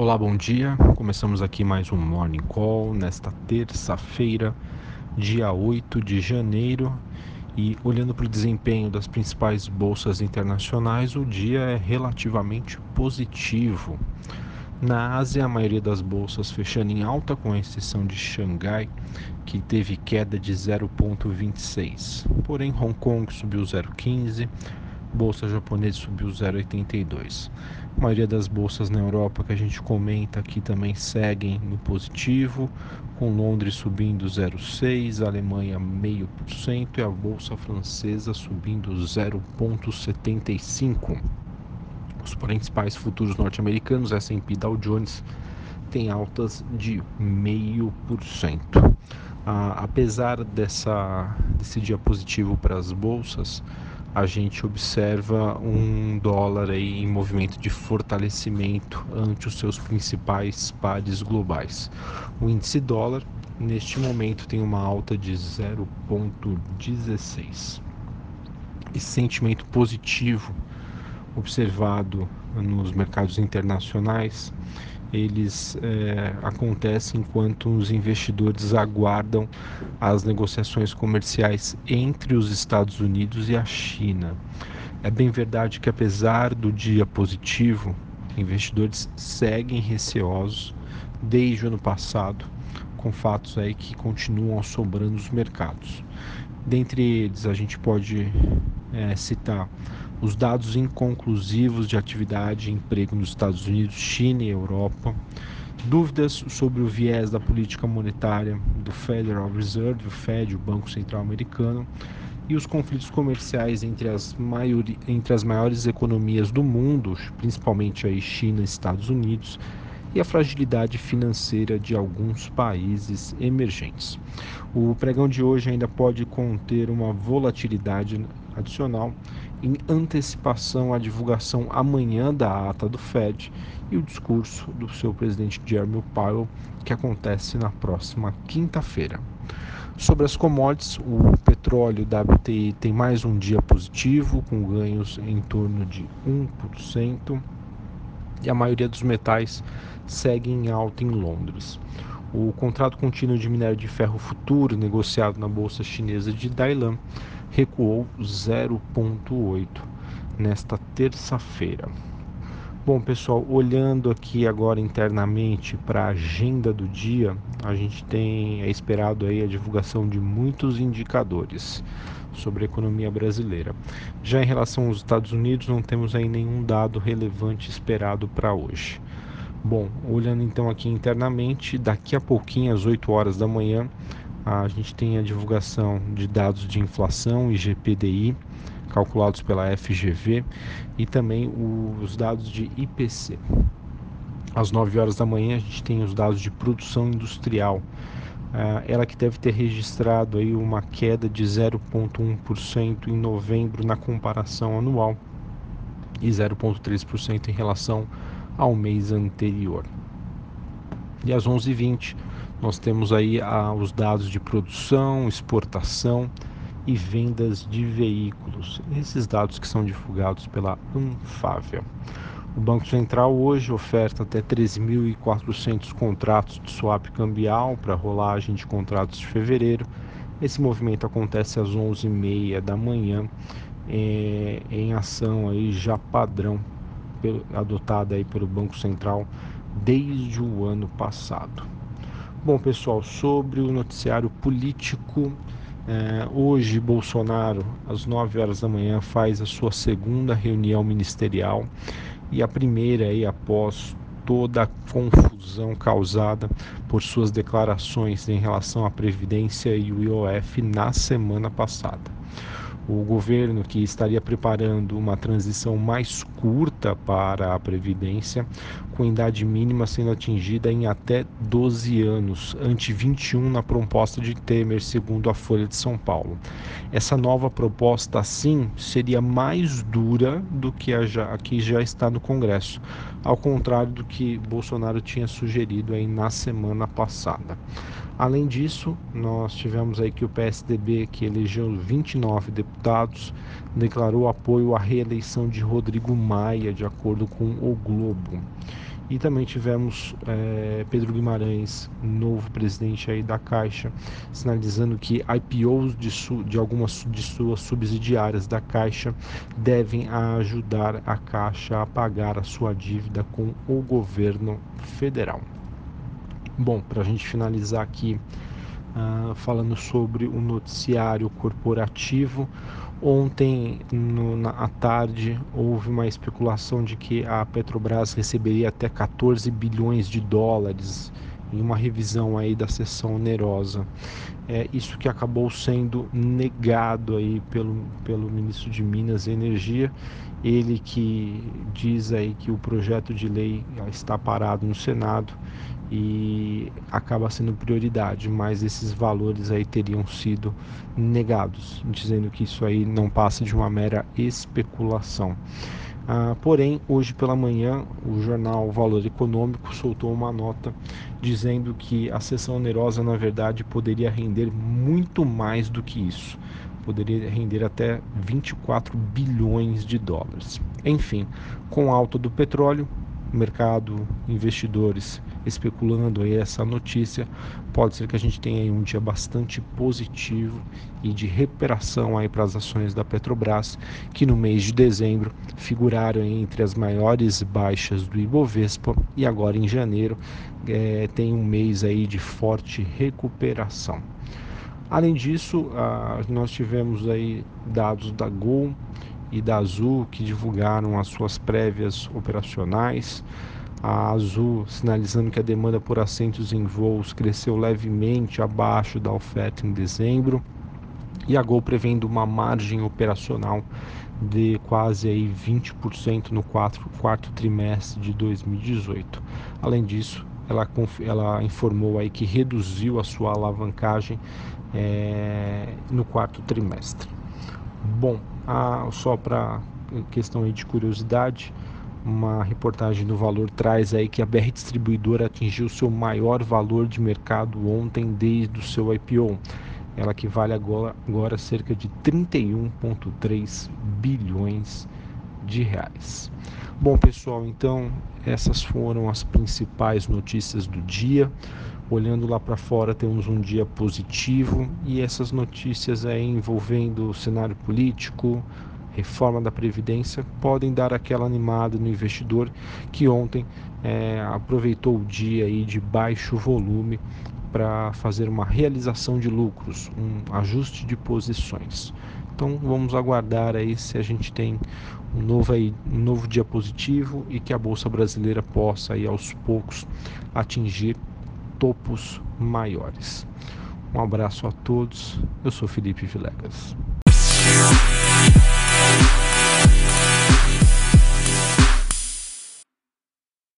Olá, bom dia. Começamos aqui mais um Morning Call nesta terça-feira, dia 8 de janeiro. E olhando para o desempenho das principais bolsas internacionais, o dia é relativamente positivo. Na Ásia, a maioria das bolsas fechando em alta, com exceção de Xangai, que teve queda de 0,26. Porém, Hong Kong subiu 0,15, bolsa japonesa subiu 0,82. A maioria das bolsas na Europa que a gente comenta aqui também seguem no positivo, com Londres subindo 0,6, Alemanha 0,5% e a bolsa francesa subindo 0,75. Os principais futuros norte-americanos, S&P Dow Jones, têm altas de 0,5%. Ah, apesar dessa, desse dia positivo para as bolsas, a gente observa um dólar aí em movimento de fortalecimento ante os seus principais pares globais. O índice dólar neste momento tem uma alta de 0,16. Esse sentimento positivo observado nos mercados internacionais eles é, acontecem enquanto os investidores aguardam as negociações comerciais entre os Estados Unidos e a China. É bem verdade que apesar do dia positivo, investidores seguem receosos desde o ano passado, com fatos aí que continuam assombrando os mercados. Dentre eles, a gente pode é, citar os dados inconclusivos de atividade e emprego nos Estados Unidos, China e Europa, dúvidas sobre o viés da política monetária do Federal Reserve, o Fed, o Banco Central Americano, e os conflitos comerciais entre as, maiori, entre as maiores economias do mundo, principalmente aí China e Estados Unidos, e a fragilidade financeira de alguns países emergentes. O pregão de hoje ainda pode conter uma volatilidade adicional em antecipação à divulgação amanhã da ata do Fed e o discurso do seu presidente Jeremy Powell, que acontece na próxima quinta-feira. Sobre as commodities, o petróleo WTI tem mais um dia positivo, com ganhos em torno de 1%, e a maioria dos metais segue em alta em Londres. O contrato contínuo de minério de ferro futuro, negociado na bolsa chinesa de Dailan, recuou 0,8 nesta terça-feira. Bom, pessoal, olhando aqui agora internamente para a agenda do dia, a gente tem é esperado aí a divulgação de muitos indicadores sobre a economia brasileira. Já em relação aos Estados Unidos, não temos aí nenhum dado relevante esperado para hoje. Bom, olhando então aqui internamente, daqui a pouquinho, às 8 horas da manhã, a gente tem a divulgação de dados de inflação e GPDI calculados pela FGV e também os dados de IPC. Às 9 horas da manhã a gente tem os dados de produção industrial, ah, ela que deve ter registrado aí uma queda de 0,1% em novembro na comparação anual e 0,3% em relação ao mês anterior. E às 11h20 nós temos aí ah, os dados de produção, exportação e vendas de veículos. Esses dados que são divulgados pela Anfávia. O Banco Central hoje oferta até 13.400 contratos de swap cambial para rolagem de contratos de fevereiro. Esse movimento acontece às 11h30 da manhã, é, em ação aí já padrão adotada aí pelo Banco Central desde o ano passado. Bom, pessoal, sobre o noticiário político, é, hoje Bolsonaro, às 9 horas da manhã, faz a sua segunda reunião ministerial e a primeira aí após toda a confusão causada por suas declarações em relação à Previdência e o IOF na semana passada o governo que estaria preparando uma transição mais curta para a Previdência, com idade mínima sendo atingida em até 12 anos, ante 21 na proposta de Temer, segundo a Folha de São Paulo. Essa nova proposta, sim, seria mais dura do que a, já, a que já está no Congresso, ao contrário do que Bolsonaro tinha sugerido aí na semana passada. Além disso, nós tivemos aí que o PSDB, que elegeu 29 deputados, declarou apoio à reeleição de Rodrigo Maia, de acordo com o Globo. E também tivemos é, Pedro Guimarães, novo presidente aí da Caixa, sinalizando que IPOs de, de algumas de suas subsidiárias da Caixa devem ajudar a Caixa a pagar a sua dívida com o governo federal. Bom, para a gente finalizar aqui, uh, falando sobre o noticiário corporativo, Ontem, no, na, à tarde, houve uma especulação de que a Petrobras receberia até 14 bilhões de dólares em uma revisão aí da sessão onerosa. É isso que acabou sendo negado aí pelo, pelo ministro de Minas e Energia, ele que diz aí que o projeto de lei está parado no Senado e acaba sendo prioridade, mas esses valores aí teriam sido negados, dizendo que isso aí não passa de uma mera especulação. Ah, porém, hoje pela manhã, o jornal Valor Econômico soltou uma nota dizendo que a sessão onerosa, na verdade, poderia render muito mais do que isso. Poderia render até 24 bilhões de dólares. Enfim, com a alta do petróleo, mercado, investidores especulando aí essa notícia, pode ser que a gente tenha aí um dia bastante positivo e de recuperação aí para as ações da Petrobras, que no mês de dezembro figuraram entre as maiores baixas do Ibovespa e agora em janeiro é, tem um mês aí de forte recuperação. Além disso, nós tivemos aí dados da Gol e da Azul que divulgaram as suas prévias operacionais. A Azul sinalizando que a demanda por assentos em voos cresceu levemente abaixo da oferta em dezembro. E a Gol prevendo uma margem operacional de quase aí 20% no quarto, quarto trimestre de 2018. Além disso, ela, ela informou aí que reduziu a sua alavancagem é, no quarto trimestre. Bom, a, só para questão aí de curiosidade, uma reportagem do Valor traz aí que a BR Distribuidora atingiu seu maior valor de mercado ontem desde o seu IPO. Ela que vale agora, agora cerca de 31,3 bilhões de reais. Bom, pessoal, então essas foram as principais notícias do dia. Olhando lá para fora, temos um dia positivo e essas notícias aí envolvendo o cenário político, reforma da Previdência, podem dar aquela animada no investidor que ontem é, aproveitou o dia aí de baixo volume para fazer uma realização de lucros, um ajuste de posições. Então vamos aguardar aí se a gente tem um novo, aí, um novo dia positivo e que a Bolsa Brasileira possa aí aos poucos atingir topos maiores. Um abraço a todos. Eu sou Felipe Vilegas.